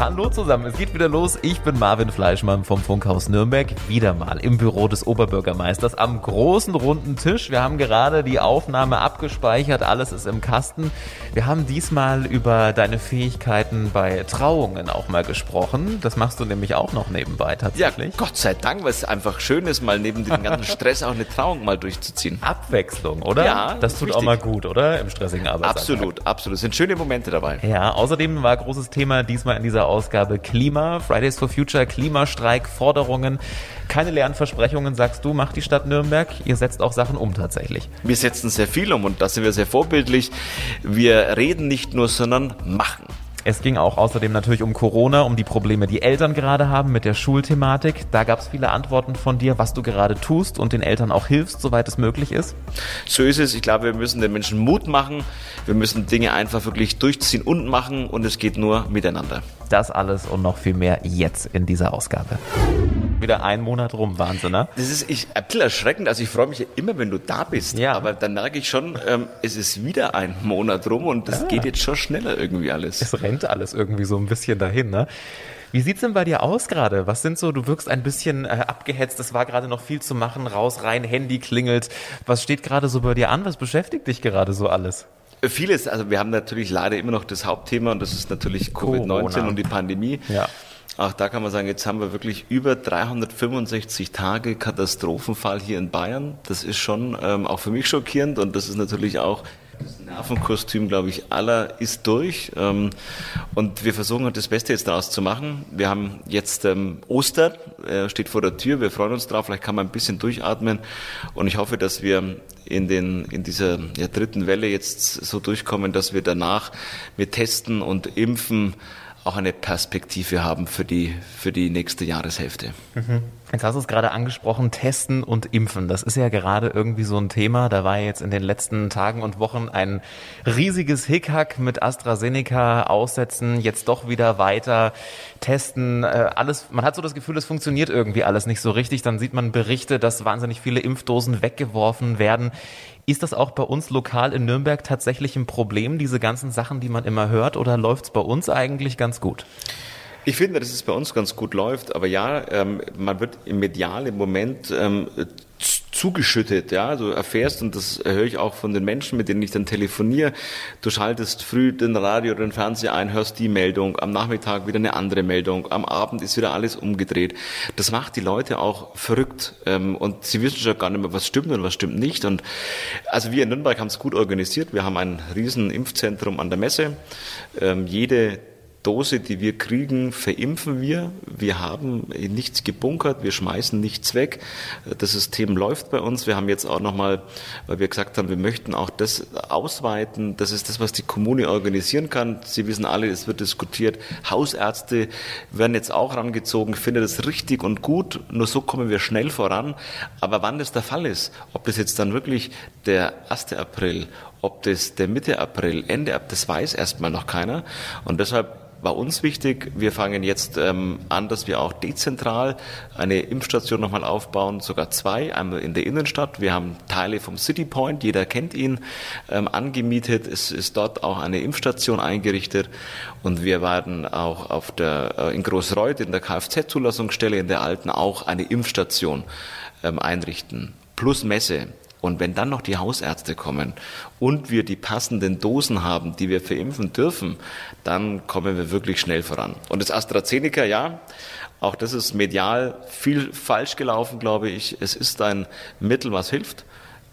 Hallo zusammen, es geht wieder los. Ich bin Marvin Fleischmann vom Funkhaus Nürnberg. Wieder mal im Büro des Oberbürgermeisters am großen runden Tisch. Wir haben gerade die Aufnahme abgespeichert, alles ist im Kasten. Wir haben diesmal über deine Fähigkeiten bei Trauungen auch mal gesprochen. Das machst du nämlich auch noch nebenbei tatsächlich. Ja, Gott sei Dank, weil es einfach schön ist, mal neben dem ganzen Stress auch eine Trauung mal durchzuziehen. Abwechslung, oder? Ja, das tut richtig. auch mal gut, oder? Im stressigen Arbeitsalltag. Absolut, absolut. Es sind schöne Momente dabei. Ja, außerdem war großes Thema diesmal in dieser Ausgabe Klima, Fridays for Future, Klimastreik, Forderungen. Keine leeren Versprechungen, sagst du, macht die Stadt Nürnberg. Ihr setzt auch Sachen um tatsächlich. Wir setzen sehr viel um und da sind wir sehr vorbildlich. Wir reden nicht nur, sondern machen. Es ging auch außerdem natürlich um Corona, um die Probleme, die Eltern gerade haben mit der Schulthematik. Da gab es viele Antworten von dir, was du gerade tust und den Eltern auch hilfst, soweit es möglich ist. So ist es. Ich glaube, wir müssen den Menschen Mut machen. Wir müssen Dinge einfach wirklich durchziehen und machen und es geht nur miteinander. Das alles und noch viel mehr jetzt in dieser Ausgabe. Wieder ein Monat rum, Wahnsinn, ne? Das ist ich, ein bisschen erschreckend. Also ich freue mich ja immer, wenn du da bist. Ja. Aber dann merke ich schon, ähm, es ist wieder ein Monat rum und das Ja. geht jetzt schon schneller irgendwie alles. Es rennt alles irgendwie so ein bisschen dahin, ne? Wie sieht's denn bei dir aus gerade? Was sind so, du wirkst ein bisschen äh, abgehetzt, es war gerade noch viel zu machen, raus, rein, Handy klingelt. Was steht gerade so bei dir an? Was beschäftigt dich gerade so alles? Vieles, also wir haben natürlich leider immer noch das Hauptthema und das ist natürlich Covid-19 Corona. und die Pandemie. Ja. Auch da kann man sagen, jetzt haben wir wirklich über 365 Tage Katastrophenfall hier in Bayern. Das ist schon ähm, auch für mich schockierend und das ist natürlich auch das Nervenkostüm, glaube ich, aller ist durch. Ähm, und wir versuchen halt das Beste jetzt daraus zu machen. Wir haben jetzt ähm, Ostern, äh, steht vor der Tür. Wir freuen uns drauf. Vielleicht kann man ein bisschen durchatmen. Und ich hoffe, dass wir in, den, in dieser ja, dritten Welle jetzt so durchkommen, dass wir danach mit Testen und Impfen auch eine Perspektive haben für die, für die nächste Jahreshälfte. Jetzt hast du es gerade angesprochen, Testen und Impfen. Das ist ja gerade irgendwie so ein Thema. Da war jetzt in den letzten Tagen und Wochen ein riesiges Hickhack mit AstraZeneca aussetzen, jetzt doch wieder weiter testen. Äh, alles, man hat so das Gefühl, es funktioniert irgendwie alles nicht so richtig. Dann sieht man Berichte, dass wahnsinnig viele Impfdosen weggeworfen werden. Ist das auch bei uns lokal in Nürnberg tatsächlich ein Problem, diese ganzen Sachen, die man immer hört, oder läuft es bei uns eigentlich ganz gut? Ich finde, dass es bei uns ganz gut läuft, aber ja, ähm, man wird im Medial im Moment ähm, zugeschüttet, ja, du erfährst, und das höre ich auch von den Menschen, mit denen ich dann telefoniere, du schaltest früh den Radio oder den Fernseher ein, hörst die Meldung, am Nachmittag wieder eine andere Meldung, am Abend ist wieder alles umgedreht. Das macht die Leute auch verrückt ähm, und sie wissen schon gar nicht mehr, was stimmt und was stimmt nicht. Und also wir in Nürnberg haben es gut organisiert, wir haben ein riesen Impfzentrum an der Messe, ähm, jede Dose, die wir kriegen, verimpfen wir. Wir haben nichts gebunkert, wir schmeißen nichts weg. Das System läuft bei uns. Wir haben jetzt auch nochmal, weil wir gesagt haben, wir möchten auch das ausweiten. Das ist das, was die Kommune organisieren kann. Sie wissen alle, es wird diskutiert. Hausärzte werden jetzt auch rangezogen. Ich finde das richtig und gut. Nur so kommen wir schnell voran. Aber wann das der Fall ist, ob das jetzt dann wirklich der 1. April, ob das der Mitte April, Ende April, das weiß erstmal noch keiner. Und deshalb war uns wichtig, wir fangen jetzt ähm, an, dass wir auch dezentral eine Impfstation nochmal aufbauen, sogar zwei, einmal in der Innenstadt. Wir haben Teile vom City Point, jeder kennt ihn, ähm, angemietet. Es ist dort auch eine Impfstation eingerichtet und wir werden auch auf der, äh, in Großreuth in der Kfz-Zulassungsstelle in der alten auch eine Impfstation ähm, einrichten. Plus Messe. Und wenn dann noch die Hausärzte kommen und wir die passenden Dosen haben, die wir verimpfen dürfen, dann kommen wir wirklich schnell voran. Und das AstraZeneca, ja, auch das ist medial viel falsch gelaufen, glaube ich. Es ist ein Mittel, was hilft.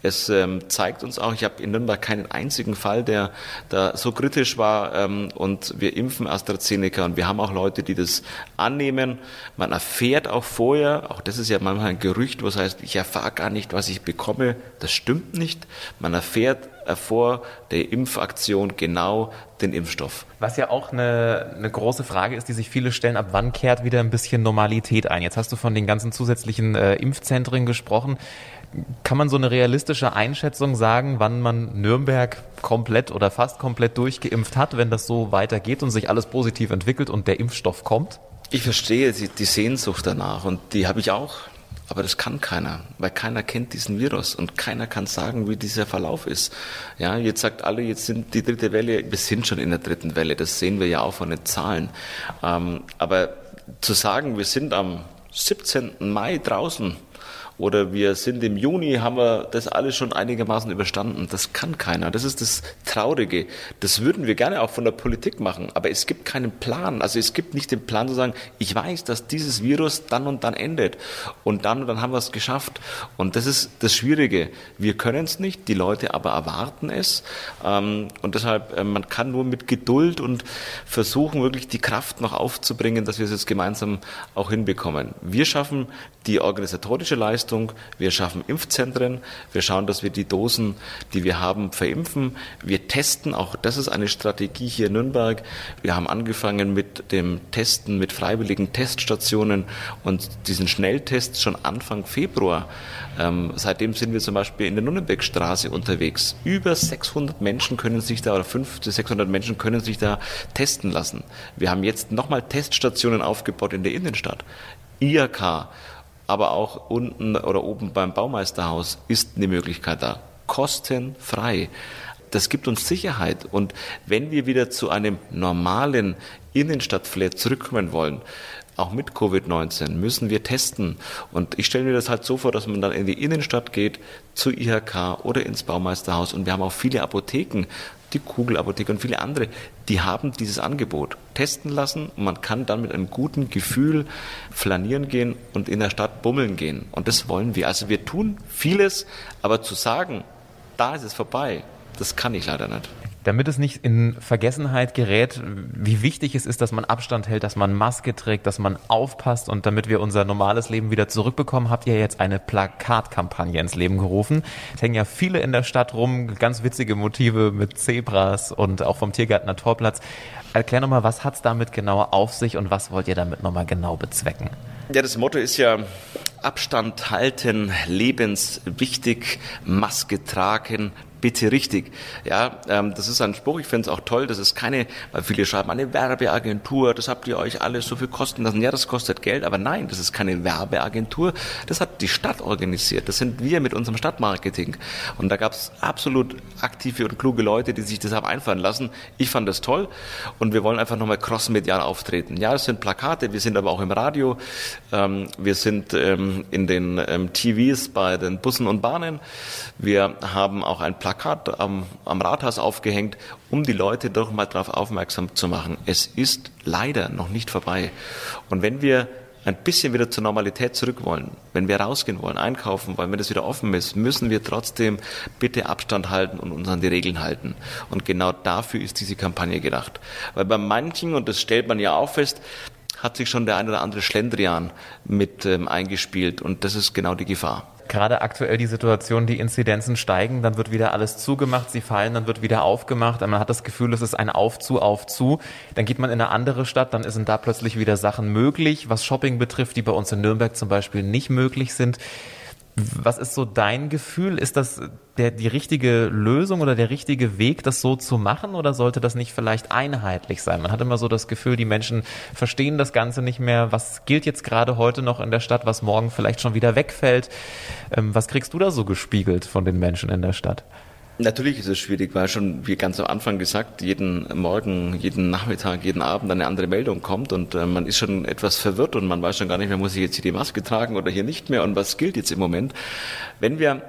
Es ähm, zeigt uns auch, ich habe in Nürnberg keinen einzigen Fall, der da so kritisch war. Ähm, und wir impfen AstraZeneca und wir haben auch Leute, die das annehmen. Man erfährt auch vorher, auch das ist ja manchmal ein Gerücht, was heißt, ich erfahre gar nicht, was ich bekomme. Das stimmt nicht. Man erfährt äh, vor der Impfaktion genau den Impfstoff. Was ja auch eine, eine große Frage ist, die sich viele stellen, ab wann kehrt wieder ein bisschen Normalität ein? Jetzt hast du von den ganzen zusätzlichen äh, Impfzentren gesprochen. Kann man so eine realistische Einschätzung sagen, wann man Nürnberg komplett oder fast komplett durchgeimpft hat, wenn das so weitergeht und sich alles positiv entwickelt und der Impfstoff kommt? Ich verstehe die, Sehnsucht danach und die habe ich auch. Aber das kann keiner, weil keiner kennt diesen Virus und keiner kann sagen, wie dieser Verlauf ist. Ja, jetzt sagt alle, jetzt sind die dritte Welle, wir sind schon in der dritten Welle, das sehen wir ja auch von den Zahlen. Ähm, aber zu sagen, wir sind am 17. Mai draußen, oder wir sind im Juni, haben wir das alles schon einigermaßen überstanden. Das kann keiner. Das ist das Traurige. Das würden wir gerne auch von der Politik machen, aber es gibt keinen Plan. Also es gibt nicht den Plan zu sagen, ich weiß, dass dieses Virus dann und dann endet und dann und dann haben wir es geschafft. Und das ist das Schwierige. Wir können es nicht, die Leute aber erwarten es. Ähm, und deshalb, äh, man kann nur mit Geduld und versuchen, wirklich die Kraft noch aufzubringen, dass wir es jetzt gemeinsam auch hinbekommen. Wir schaffen die organisatorische Leistung, wir schaffen Impfzentren, wir schauen, dass wir die Dosen, die wir haben, verimpfen. Wir testen, auch das ist eine Strategie hier in Nürnberg. Wir haben angefangen mit dem Testen mit freiwilligen Teststationen und diesen Schnelltests schon Anfang Februar. Ähm, seitdem sind wir zum Beispiel in der Nürnbergstraße unterwegs. Über 600 Menschen können sich da, oder 500 bis 600 Menschen können sich da testen lassen. Wir haben jetzt nochmal Teststationen aufgebaut in der Innenstadt. IAK aber auch unten oder oben beim Baumeisterhaus ist eine Möglichkeit da. Kostenfrei. Das gibt uns Sicherheit. Und wenn wir wieder zu einem normalen Innenstadtflair zurückkommen wollen, auch mit Covid-19 müssen wir testen. Und ich stelle mir das halt so vor, dass man dann in die Innenstadt geht, zu IHK oder ins Baumeisterhaus. Und wir haben auch viele Apotheken, die Kugelapotheke und viele andere, die haben dieses Angebot testen lassen und man kann dann mit einem guten Gefühl flanieren gehen und in der Stadt bummeln gehen. Und das wollen wir. Also wir tun vieles, aber zu sagen, da ist es vorbei, das kann ich leider nicht damit es nicht in Vergessenheit gerät, wie wichtig es ist, dass man Abstand hält, dass man Maske trägt, dass man aufpasst und damit wir unser normales Leben wieder zurückbekommen, habt ihr jetzt eine Plakatkampagne ins Leben gerufen. Es hängen ja viele in der Stadt rum, ganz witzige Motive mit Zebras und auch vom Tiergartner Torplatz. Erklär nochmal, was hat es damit genau auf sich und was wollt ihr damit nochmal genau bezwecken? Ja, das Motto ist ja Abstand halten, lebenswichtig, Maske tragen, bitte richtig. Ja, ähm, das ist ein Spruch, ich finde es auch toll, das ist keine, weil viele schreiben, eine Werbeagentur, das habt ihr euch alles so viel kosten lassen. Ja, das kostet Geld, aber nein, das ist keine Werbeagentur, das hat die Stadt organisiert, das sind wir mit unserem Stadtmarketing. Und da gab es absolut aktive und kluge Leute, die sich das haben einfallen lassen. Ich fand das toll und wir wollen einfach nochmal crossmedial auftreten. Ja, das sind Plakate, wir sind aber auch im Radio, ähm, wir sind ähm, in den ähm, TVs bei den Bussen und Bahnen, wir haben auch ein Plakat Plakat am, am Rathaus aufgehängt, um die Leute doch mal darauf aufmerksam zu machen. Es ist leider noch nicht vorbei. Und wenn wir ein bisschen wieder zur Normalität zurück wollen, wenn wir rausgehen wollen, einkaufen wollen, wenn das wieder offen ist, müssen wir trotzdem bitte Abstand halten und uns an die Regeln halten. Und genau dafür ist diese Kampagne gedacht. Weil bei manchen, und das stellt man ja auch fest, hat sich schon der ein oder andere Schlendrian mit ähm, eingespielt und das ist genau die Gefahr gerade aktuell die Situation, die Inzidenzen steigen, dann wird wieder alles zugemacht, sie fallen, dann wird wieder aufgemacht. Man hat das Gefühl, es ist ein Auf zu, auf zu. Dann geht man in eine andere Stadt, dann sind da plötzlich wieder Sachen möglich, was Shopping betrifft, die bei uns in Nürnberg zum Beispiel nicht möglich sind. Was ist so dein Gefühl? Ist das der, die richtige Lösung oder der richtige Weg, das so zu machen? Oder sollte das nicht vielleicht einheitlich sein? Man hat immer so das Gefühl, die Menschen verstehen das Ganze nicht mehr. Was gilt jetzt gerade heute noch in der Stadt, was morgen vielleicht schon wieder wegfällt? Ähm, was kriegst du da so gespiegelt von den Menschen in der Stadt? Natürlich ist es schwierig, weil schon, wie ganz am Anfang gesagt, jeden Morgen, jeden Nachmittag, jeden Abend eine andere Meldung kommt und äh, man ist schon etwas verwirrt und man weiß schon gar nicht mehr, muss ich jetzt hier die Maske tragen oder hier nicht mehr und was gilt jetzt im Moment. Wenn wir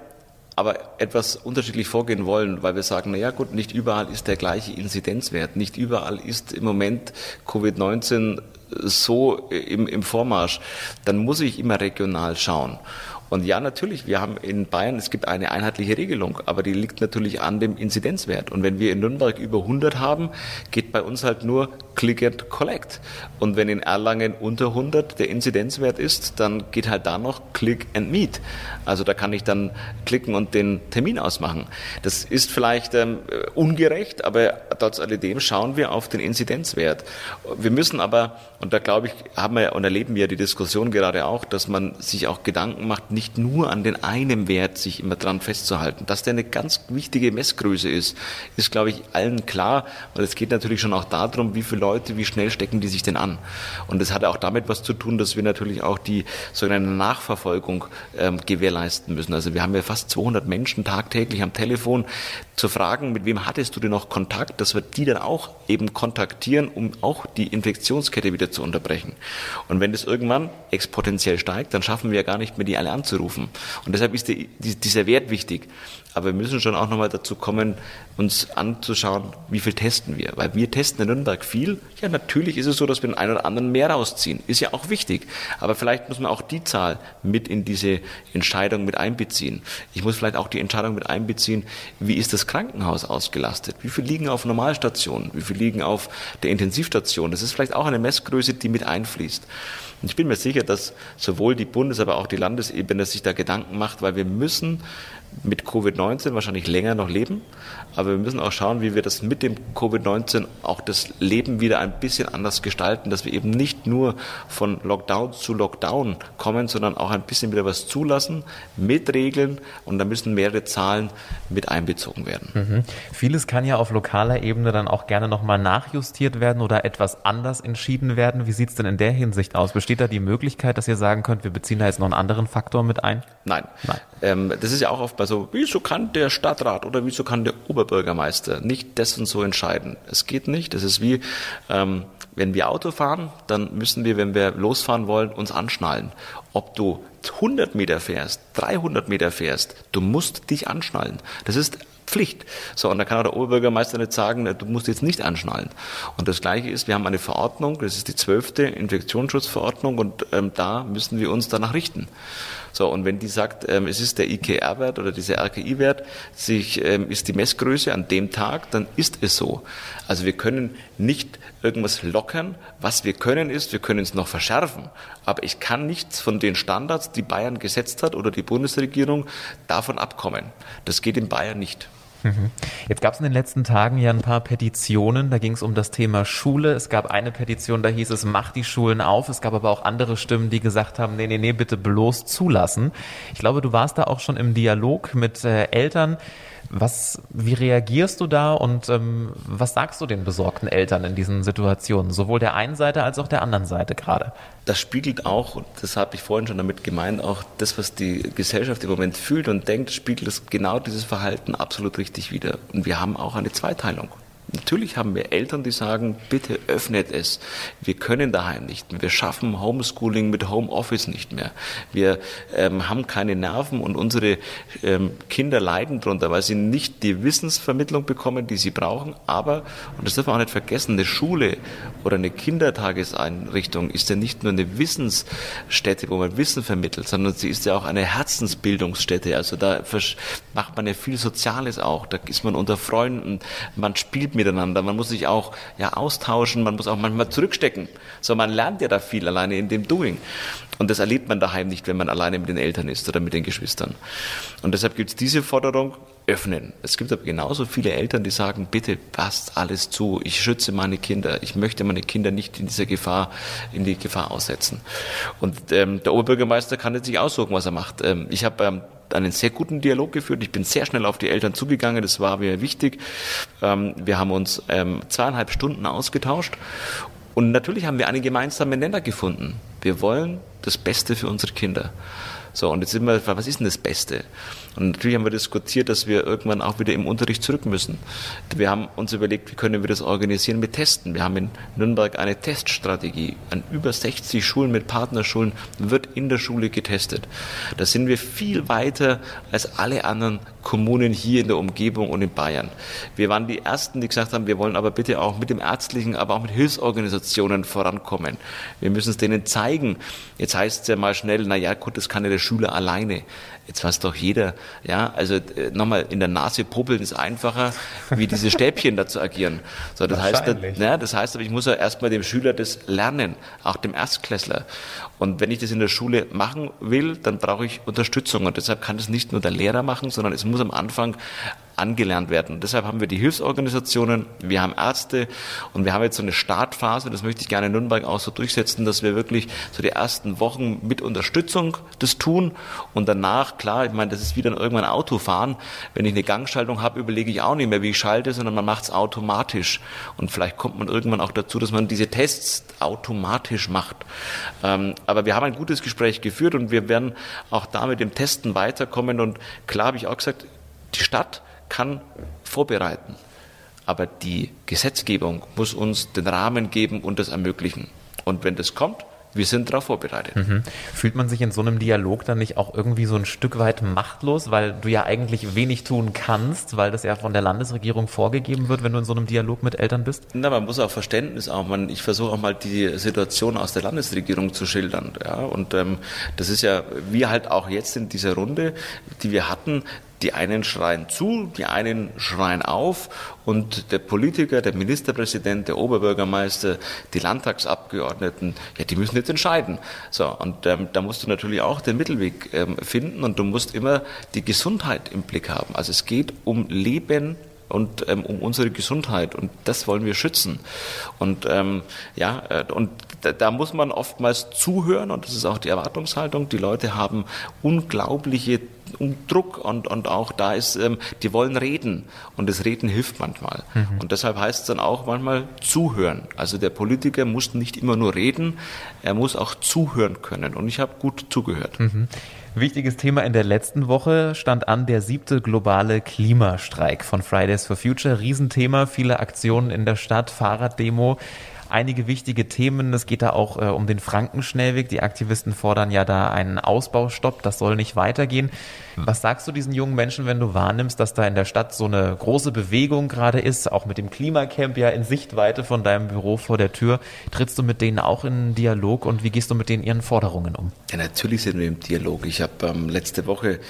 aber etwas unterschiedlich vorgehen wollen, weil wir sagen, naja gut, nicht überall ist der gleiche Inzidenzwert, nicht überall ist im Moment Covid-19 so im, im Vormarsch, dann muss ich immer regional schauen. Und ja, natürlich, wir haben in Bayern, es gibt eine einheitliche Regelung, aber die liegt natürlich an dem Inzidenzwert. Und wenn wir in Nürnberg über 100 haben, geht bei uns halt nur Click and Collect. Und wenn in Erlangen unter 100 der Inzidenzwert ist, dann geht halt da noch Click and Meet. Also da kann ich dann klicken und den Termin ausmachen. Das ist vielleicht ähm, ungerecht, aber trotz alledem schauen wir auf den Inzidenzwert. Wir müssen aber, und da glaube ich, haben wir und erleben wir die Diskussion gerade auch, dass man sich auch Gedanken macht, nicht nur an den einen Wert sich immer dran festzuhalten. Dass der eine ganz wichtige Messgröße ist, ist, glaube ich, allen klar. Weil es geht natürlich schon auch darum, wie viele Leute, wie schnell stecken die sich denn an? Und das hat auch damit was zu tun, dass wir natürlich auch die sogenannte Nachverfolgung ähm, gewährleisten müssen. Also wir haben ja fast 200 Menschen tagtäglich am Telefon zu fragen, mit wem hattest du denn noch Kontakt, dass wir die dann auch eben kontaktieren, um auch die Infektionskette wieder zu unterbrechen. Und wenn das irgendwann exponentiell steigt, dann schaffen wir ja gar nicht mehr, die alle anzurufen. Und deshalb ist die, die, dieser Wert wichtig. Aber wir müssen schon auch nochmal dazu kommen, uns anzuschauen, wie viel testen wir. Weil wir testen in Nürnberg viel. Ja, natürlich ist es so, dass wir den einen oder anderen mehr rausziehen. Ist ja auch wichtig. Aber vielleicht muss man auch die Zahl mit in diese Entscheidung mit einbeziehen. Ich muss vielleicht auch die Entscheidung mit einbeziehen, wie ist das Krankenhaus ausgelastet? Wie viel liegen auf Normalstationen? Wie viel liegen auf der Intensivstation? Das ist vielleicht auch eine Messgröße, die mit einfließt. Und ich bin mir sicher, dass sowohl die Bundes-, aber auch die Landesebene sich da Gedanken macht, weil wir müssen mit Covid-19 wahrscheinlich länger noch leben. Aber wir müssen auch schauen, wie wir das mit dem Covid-19 auch das Leben wieder ein bisschen anders gestalten, dass wir eben nicht nur von Lockdown zu Lockdown kommen, sondern auch ein bisschen wieder was zulassen mit Regeln und da müssen mehrere Zahlen mit einbezogen werden. Mhm. Vieles kann ja auf lokaler Ebene dann auch gerne nochmal nachjustiert werden oder etwas anders entschieden werden. Wie sieht es denn in der Hinsicht aus? Besteht da die Möglichkeit, dass ihr sagen könnt, wir beziehen da jetzt noch einen anderen Faktor mit ein? Nein. Nein. Ähm, das ist ja auch oft bei so, wieso kann der Stadtrat oder wieso kann der Oberbürgermeister nicht das und so entscheiden? Es geht nicht. Das ist wie, ähm, wenn wir Auto fahren, dann müssen wir, wenn wir losfahren wollen, uns anschnallen. Ob du 100 Meter fährst, 300 Meter fährst, du musst dich anschnallen. Das ist Pflicht. So, und da kann auch der Oberbürgermeister nicht sagen, du musst jetzt nicht anschnallen. Und das Gleiche ist, wir haben eine Verordnung, das ist die zwölfte Infektionsschutzverordnung und ähm, da müssen wir uns danach richten. So, und wenn die sagt, ähm, es ist der IKR-Wert oder dieser RKI-Wert, sich, ähm, ist die Messgröße an dem Tag, dann ist es so. Also wir können nicht irgendwas lockern. Was wir können ist, wir können es noch verschärfen. Aber ich kann nichts von den Standards, die Bayern gesetzt hat oder die Bundesregierung, davon abkommen. Das geht in Bayern nicht. Mhm. Jetzt gab es in den letzten Tagen ja ein paar Petitionen, da ging es um das Thema Schule. Es gab eine Petition, da hieß es, mach die Schulen auf. Es gab aber auch andere Stimmen, die gesagt haben, nee, nee, nee, bitte bloß zulassen. Ich glaube, du warst da auch schon im Dialog mit äh, Eltern. Was, wie reagierst du da und ähm, was sagst du den besorgten Eltern in diesen Situationen, sowohl der einen Seite als auch der anderen Seite gerade? Das spiegelt auch, und das habe ich vorhin schon damit gemeint, auch das, was die Gesellschaft im Moment fühlt und denkt, spiegelt es genau dieses Verhalten absolut richtig wider. Und wir haben auch eine Zweiteilung. Natürlich haben wir Eltern, die sagen, bitte öffnet es. Wir können daheim nicht. Wir schaffen Homeschooling mit Homeoffice nicht mehr. Wir ähm, haben keine Nerven und unsere ähm, Kinder leiden darunter, weil sie nicht die Wissensvermittlung bekommen, die sie brauchen. Aber, und das darf man auch nicht vergessen, eine Schule oder eine Kindertageseinrichtung ist ja nicht nur eine Wissensstätte, wo man Wissen vermittelt, sondern sie ist ja auch eine Herzensbildungsstätte. Also da macht man ja viel Soziales auch. Da ist man unter Freunden, man spielt miteinander. Man muss sich auch ja, austauschen, man muss auch manchmal zurückstecken. So, man lernt ja da viel alleine in dem Doing. Und das erlebt man daheim nicht, wenn man alleine mit den Eltern ist oder mit den Geschwistern. Und deshalb gibt es diese Forderung, öffnen. Es gibt aber genauso viele Eltern, die sagen, bitte passt alles zu. Ich schütze meine Kinder. Ich möchte meine Kinder nicht in dieser Gefahr, in die Gefahr aussetzen. Und ähm, der Oberbürgermeister kann jetzt sich aussuchen, was er macht. Ähm, ich habe ähm, einen sehr guten Dialog geführt. Ich bin sehr schnell auf die Eltern zugegangen. Das war mir wichtig. Ähm, wir haben uns ähm, zweieinhalb Stunden ausgetauscht. Und natürlich haben wir einen gemeinsamen Nenner gefunden. Wir wollen das Beste für unsere Kinder. So, und jetzt sind wir, was ist denn das Beste? Und natürlich haben wir diskutiert, dass wir irgendwann auch wieder im Unterricht zurück müssen. Wir haben uns überlegt, wie können wir das organisieren mit Testen. Wir haben in Nürnberg eine Teststrategie. An über 60 Schulen mit Partnerschulen wird in der Schule getestet. Da sind wir viel weiter als alle anderen Kommunen hier in der Umgebung und in Bayern. Wir waren die Ersten, die gesagt haben, wir wollen aber bitte auch mit dem ärztlichen, aber auch mit Hilfsorganisationen vorankommen. Wir müssen es denen zeigen. Jetzt heißt es ja mal schnell, na ja, gut, das kann ja der Schüler alleine. Jetzt weiß doch jeder, ja, also äh, nochmal, in der Nase puppeln ist einfacher, wie diese Stäbchen da zu agieren. So, das heißt, ja, das heißt aber, ich muss ja erstmal dem Schüler das lernen, auch dem Erstklässler. Und wenn ich das in der Schule machen will, dann brauche ich Unterstützung. Und deshalb kann das nicht nur der Lehrer machen, sondern es muss am Anfang angelernt werden. Und deshalb haben wir die Hilfsorganisationen, wir haben Ärzte und wir haben jetzt so eine Startphase, das möchte ich gerne in Nürnberg auch so durchsetzen, dass wir wirklich so die ersten Wochen mit Unterstützung das tun und danach, klar, ich meine, das ist wie dann irgendwann Autofahren. Wenn ich eine Gangschaltung habe, überlege ich auch nicht mehr, wie ich schalte, sondern man macht es automatisch. Und vielleicht kommt man irgendwann auch dazu, dass man diese Tests automatisch macht. Ähm, aber wir haben ein gutes Gespräch geführt und wir werden auch da mit dem Testen weiterkommen. Und klar habe ich auch gesagt, die Stadt kann vorbereiten. Aber die Gesetzgebung muss uns den Rahmen geben und das ermöglichen. Und wenn das kommt, wir sind darauf vorbereitet. Mhm. Fühlt man sich in so einem Dialog dann nicht auch irgendwie so ein Stück weit machtlos, weil du ja eigentlich wenig tun kannst, weil das ja von der Landesregierung vorgegeben wird, wenn du in so einem Dialog mit Eltern bist? Na, man muss auch Verständnis auch. Man, ich versuche auch mal die Situation aus der Landesregierung zu schildern. Ja, und ähm, das ist ja, wir halt auch jetzt in dieser Runde, die wir hatten, die einen schreien zu, die einen schreien auf und der Politiker, der Ministerpräsident, der Oberbürgermeister, die Landtagsabgeordneten, ja, die müssen jetzt entscheiden. So, und ähm, da musst du natürlich auch den Mittelweg ähm, finden und du musst immer die Gesundheit im Blick haben. Also es geht um Leben und ähm, um unsere Gesundheit und das wollen wir schützen. Und ähm, ja, äh, und da, da muss man oftmals zuhören und das ist auch die Erwartungshaltung. Die Leute haben unglaubliche Druck und, und auch da ist, ähm, die wollen reden und das Reden hilft manchmal. Mhm. Und deshalb heißt es dann auch manchmal zuhören. Also der Politiker muss nicht immer nur reden, er muss auch zuhören können und ich habe gut zugehört. Mhm. Wichtiges Thema in der letzten Woche stand an der siebte globale Klimastreik von Fridays for Future. Riesenthema, viele Aktionen in der Stadt, Fahrraddemo einige wichtige Themen. Es geht da auch äh, um den Frankenschnellweg. Die Aktivisten fordern ja da einen Ausbaustopp. Das soll nicht weitergehen. Was sagst du diesen jungen Menschen, wenn du wahrnimmst, dass da in der Stadt so eine große Bewegung gerade ist, auch mit dem Klimacamp ja in Sichtweite von deinem Büro vor der Tür? Trittst du mit denen auch in Dialog und wie gehst du mit denen ihren Forderungen um? Ja, natürlich sind wir im Dialog. Ich habe ähm, letzte Woche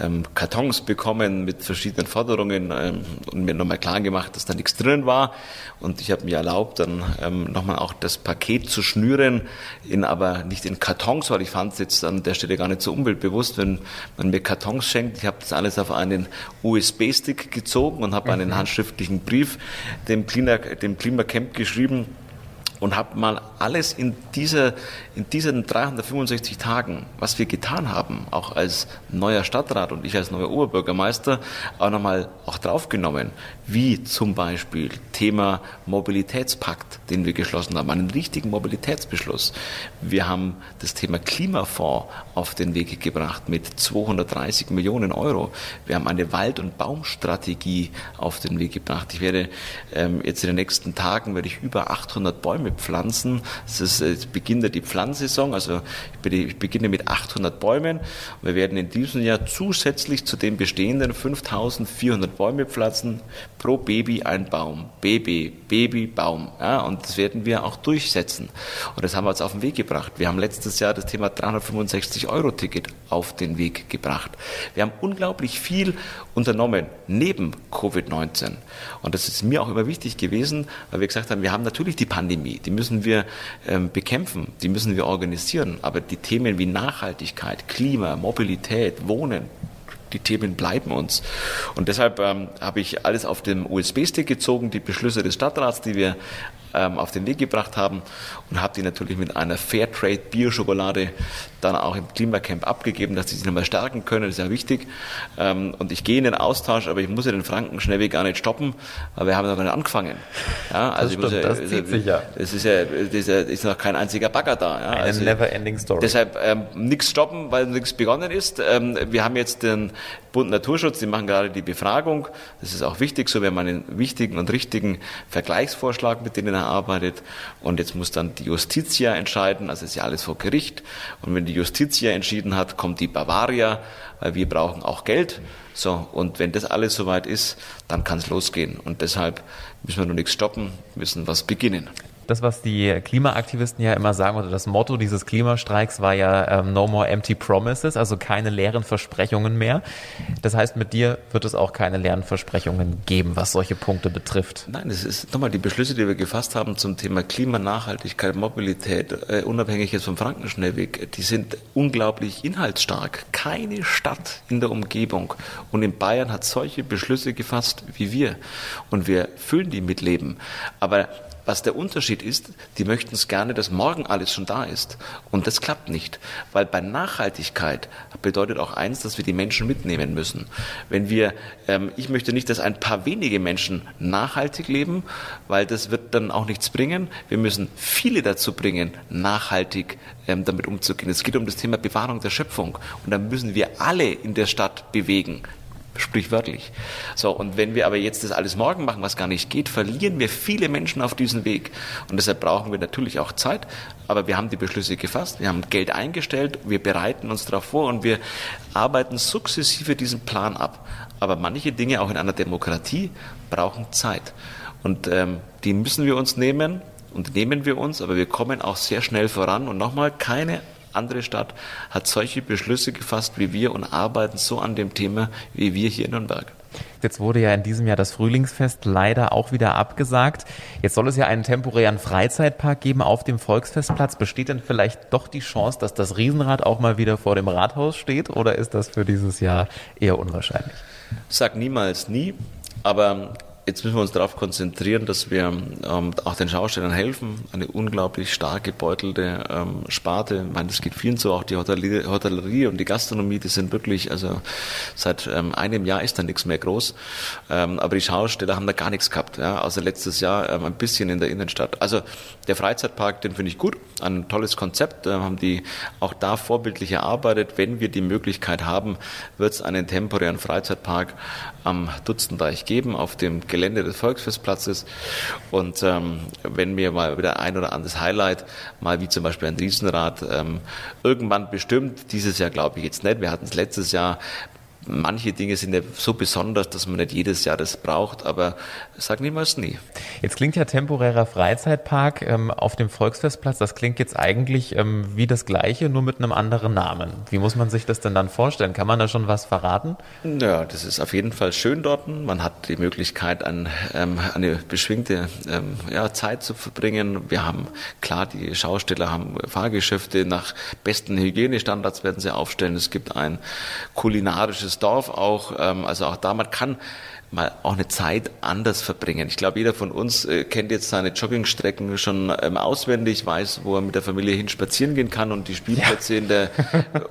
ähm, Kartons bekommen mit verschiedenen Forderungen ähm, und mir nochmal klar gemacht, dass da nichts drin war. Und ich habe mir erlaubt, dann ähm, nochmal auch das Paket zu schnüren, in aber nicht in Kartons, weil ich fand es jetzt an der Stelle gar nicht so umweltbewusst, wenn man mir Kartons schenkt. Ich habe das alles auf einen USB-Stick gezogen und habe mhm. einen handschriftlichen Brief dem, Klima, dem Klimacamp geschrieben und habe mal alles in, dieser, in diesen 365 Tagen, was wir getan haben, auch als neuer Stadtrat und ich als neuer Oberbürgermeister, auch nochmal auch draufgenommen, wie zum Beispiel Thema Mobilitätspakt, den wir geschlossen haben, einen richtigen Mobilitätsbeschluss. Wir haben das Thema Klimafonds auf den Weg gebracht mit 230 Millionen Euro. Wir haben eine Wald- und Baumstrategie auf den Weg gebracht. Ich werde ähm, jetzt in den nächsten Tagen werde ich über 800 Bäume pflanzen. Es ist jetzt beginnt ja die Pflanzsaison, also ich beginne mit 800 Bäumen. Wir werden in diesem Jahr zusätzlich zu den bestehenden 5400 Bäume pflanzen, pro Baby ein Baum. Baby, Baby, Baum. Ja, und das werden wir auch durchsetzen. Und das haben wir jetzt auf den Weg gebracht. Wir haben letztes Jahr das Thema 365 Euro Ticket auf den Weg gebracht. Wir haben unglaublich viel unternommen neben Covid-19. Und das ist mir auch immer wichtig gewesen, weil wir gesagt haben, wir haben natürlich die Pandemie, die müssen wir ähm, bekämpfen, die müssen wir organisieren. Aber die Themen wie Nachhaltigkeit, Klima, Mobilität, Wohnen, die Themen bleiben uns. Und deshalb ähm, habe ich alles auf dem USB-Stick gezogen, die Beschlüsse des Stadtrats, die wir ähm, auf den Weg gebracht haben und habe die natürlich mit einer Fairtrade Bio-Schokolade dann auch im Klimacamp abgegeben, dass sie sich nochmal stärken können, das ist ja wichtig. Ähm, und ich gehe in den Austausch, aber ich muss ja den Franken-Schnellweg gar nicht stoppen, weil wir haben noch gar nicht angefangen. Ja, also das, stimmt, ja, das zieht sich ja. Es ist ja, ja ist noch kein einziger Bagger da. Ja. Eine also, never-ending Story. Deshalb ähm, nichts stoppen, weil nichts begonnen ist. Ähm, wir haben jetzt den Bund Naturschutz, die machen gerade die Befragung. Das ist auch wichtig, so wir haben einen wichtigen und richtigen Vergleichsvorschlag mit denen erarbeitet. Und jetzt muss dann die Justitia entscheiden, also ist ja alles vor Gericht. Und wenn die Justitia entschieden hat, kommt die Bavaria, weil wir brauchen auch Geld. So, und wenn das alles soweit ist, dann kann es losgehen. Und deshalb müssen wir noch nichts stoppen, müssen was beginnen. Das, was die Klimaaktivisten ja immer sagen, oder das Motto dieses Klimastreiks war ja ähm, No more empty promises, also keine leeren Versprechungen mehr. Das heißt, mit dir wird es auch keine leeren Versprechungen geben, was solche Punkte betrifft. Nein, es ist nochmal die Beschlüsse, die wir gefasst haben zum Thema Klima, Nachhaltigkeit, Mobilität, äh, unabhängig jetzt vom Frankenschnellweg, die sind unglaublich inhaltsstark. Keine Stadt in der Umgebung und in Bayern hat solche Beschlüsse gefasst wie wir. Und wir füllen die mit Leben. Aber was der Unterschied ist, die möchten es gerne, dass morgen alles schon da ist. Und das klappt nicht. Weil bei Nachhaltigkeit bedeutet auch eins, dass wir die Menschen mitnehmen müssen. Wenn wir, ähm, ich möchte nicht, dass ein paar wenige Menschen nachhaltig leben, weil das wird dann auch nichts bringen. Wir müssen viele dazu bringen, nachhaltig ähm, damit umzugehen. Es geht um das Thema Bewahrung der Schöpfung. Und da müssen wir alle in der Stadt bewegen sprichwörtlich. So, und wenn wir aber jetzt das alles morgen machen, was gar nicht geht, verlieren wir viele Menschen auf diesem Weg. Und deshalb brauchen wir natürlich auch Zeit, aber wir haben die Beschlüsse gefasst, wir haben Geld eingestellt, wir bereiten uns darauf vor und wir arbeiten sukzessive diesen Plan ab. Aber manche Dinge, auch in einer Demokratie, brauchen Zeit. Und ähm, die müssen wir uns nehmen und nehmen wir uns, aber wir kommen auch sehr schnell voran. Und nochmal, keine andere Stadt hat solche Beschlüsse gefasst wie wir und arbeiten so an dem Thema wie wir hier in Nürnberg. Jetzt wurde ja in diesem Jahr das Frühlingsfest leider auch wieder abgesagt. Jetzt soll es ja einen temporären Freizeitpark geben auf dem Volksfestplatz. Besteht denn vielleicht doch die Chance, dass das Riesenrad auch mal wieder vor dem Rathaus steht oder ist das für dieses Jahr eher unwahrscheinlich? Sag niemals nie, aber Jetzt müssen wir uns darauf konzentrieren, dass wir ähm, auch den Schaustellern helfen. Eine unglaublich stark gebeutelte ähm, Sparte. Ich meine, das geht vielen so. Auch die Hotellerie, Hotellerie und die Gastronomie, die sind wirklich, also seit ähm, einem Jahr ist da nichts mehr groß. Ähm, aber die Schausteller haben da gar nichts gehabt, ja, außer letztes Jahr ähm, ein bisschen in der Innenstadt. Also der Freizeitpark, den finde ich gut. Ein tolles Konzept. Äh, haben die auch da vorbildlich erarbeitet. Wenn wir die Möglichkeit haben, wird es einen temporären Freizeitpark am Dutzendeich geben, auf dem Gelände des Volksfestplatzes. Und ähm, wenn mir mal wieder ein oder anderes Highlight, mal wie zum Beispiel ein Riesenrad, ähm, irgendwann bestimmt, dieses Jahr glaube ich jetzt nicht, wir hatten es letztes Jahr manche Dinge sind ja so besonders, dass man nicht jedes Jahr das braucht, aber sag niemals nie. Jetzt klingt ja temporärer Freizeitpark ähm, auf dem Volksfestplatz, das klingt jetzt eigentlich ähm, wie das gleiche, nur mit einem anderen Namen. Wie muss man sich das denn dann vorstellen? Kann man da schon was verraten? Ja, das ist auf jeden Fall schön dort. Man hat die Möglichkeit, ein, ähm, eine beschwingte ähm, ja, Zeit zu verbringen. Wir haben, klar, die Schausteller haben Fahrgeschäfte nach besten Hygienestandards werden sie aufstellen. Es gibt ein kulinarisches Dorf auch. Ähm, also auch da, man kann mal auch eine Zeit anders verbringen. Ich glaube, jeder von uns äh, kennt jetzt seine Joggingstrecken schon ähm, auswendig, weiß, wo er mit der Familie hin spazieren gehen kann und die Spielplätze ja. in der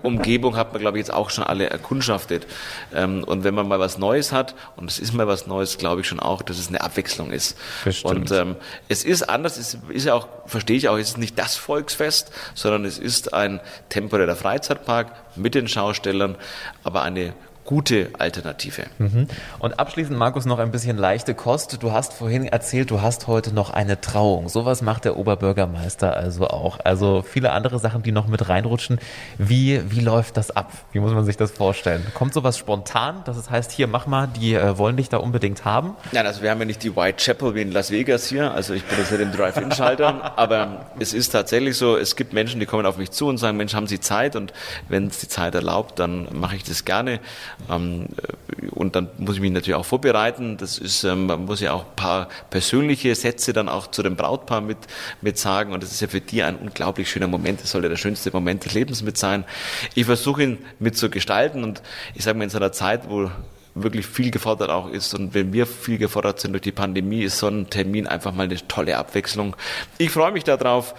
Umgebung hat man, glaube ich, jetzt auch schon alle erkundschaftet. Ähm, und wenn man mal was Neues hat, und es ist mal was Neues, glaube ich schon auch, dass es eine Abwechslung ist. Bestimmt. Und ähm, es ist anders, es ist ja auch, verstehe ich auch, es ist nicht das Volksfest, sondern es ist ein temporärer Freizeitpark mit den Schaustellern, aber eine gute Alternative. Mhm. Und abschließend, Markus, noch ein bisschen leichte Kost. Du hast vorhin erzählt, du hast heute noch eine Trauung. Sowas macht der Oberbürgermeister also auch. Also viele andere Sachen, die noch mit reinrutschen. Wie, wie läuft das ab? Wie muss man sich das vorstellen? Kommt sowas spontan, dass es heißt, hier mach mal, die äh, wollen dich da unbedingt haben? Nein, also wir haben ja nicht die Whitechapel wie in Las Vegas hier. Also ich nicht im Drive-In-Schalter. aber es ist tatsächlich so, es gibt Menschen, die kommen auf mich zu und sagen, Mensch, haben Sie Zeit? Und wenn es die Zeit erlaubt, dann mache ich das gerne. Ähm, und dann muss ich mich natürlich auch vorbereiten. Das ist, ähm, man muss ja auch ein paar persönliche Sätze dann auch zu dem Brautpaar mit, mit sagen. Und das ist ja für die ein unglaublich schöner Moment. Das soll ja der schönste Moment des Lebens mit sein. Ich versuche ihn mit zu gestalten und ich sage mal in so einer Zeit, wo wirklich viel gefordert auch ist. Und wenn wir viel gefordert sind durch die Pandemie, ist so ein Termin einfach mal eine tolle Abwechslung. Ich freue mich darauf.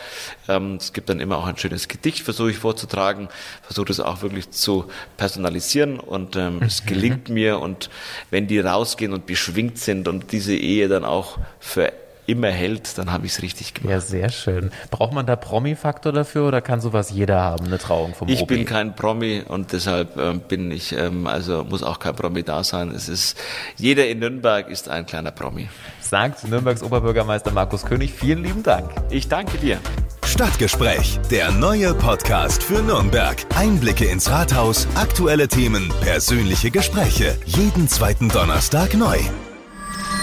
Ähm, es gibt dann immer auch ein schönes Gedicht, versuche ich vorzutragen, versuche das auch wirklich zu personalisieren und ähm, es mhm. gelingt mir. Und wenn die rausgehen und beschwingt sind und diese Ehe dann auch für immer hält, dann habe ich es richtig gemacht. Ja, sehr schön. Braucht man da Promi-Faktor dafür oder kann sowas jeder haben, eine Trauung vom Ich Obi? bin kein Promi und deshalb ähm, bin ich, ähm, also muss auch kein Promi da sein. Es ist, jeder in Nürnberg ist ein kleiner Promi. Sagt Nürnbergs Oberbürgermeister Markus König. Vielen lieben Dank. Ich danke dir. Stadtgespräch, der neue Podcast für Nürnberg. Einblicke ins Rathaus, aktuelle Themen, persönliche Gespräche. Jeden zweiten Donnerstag neu.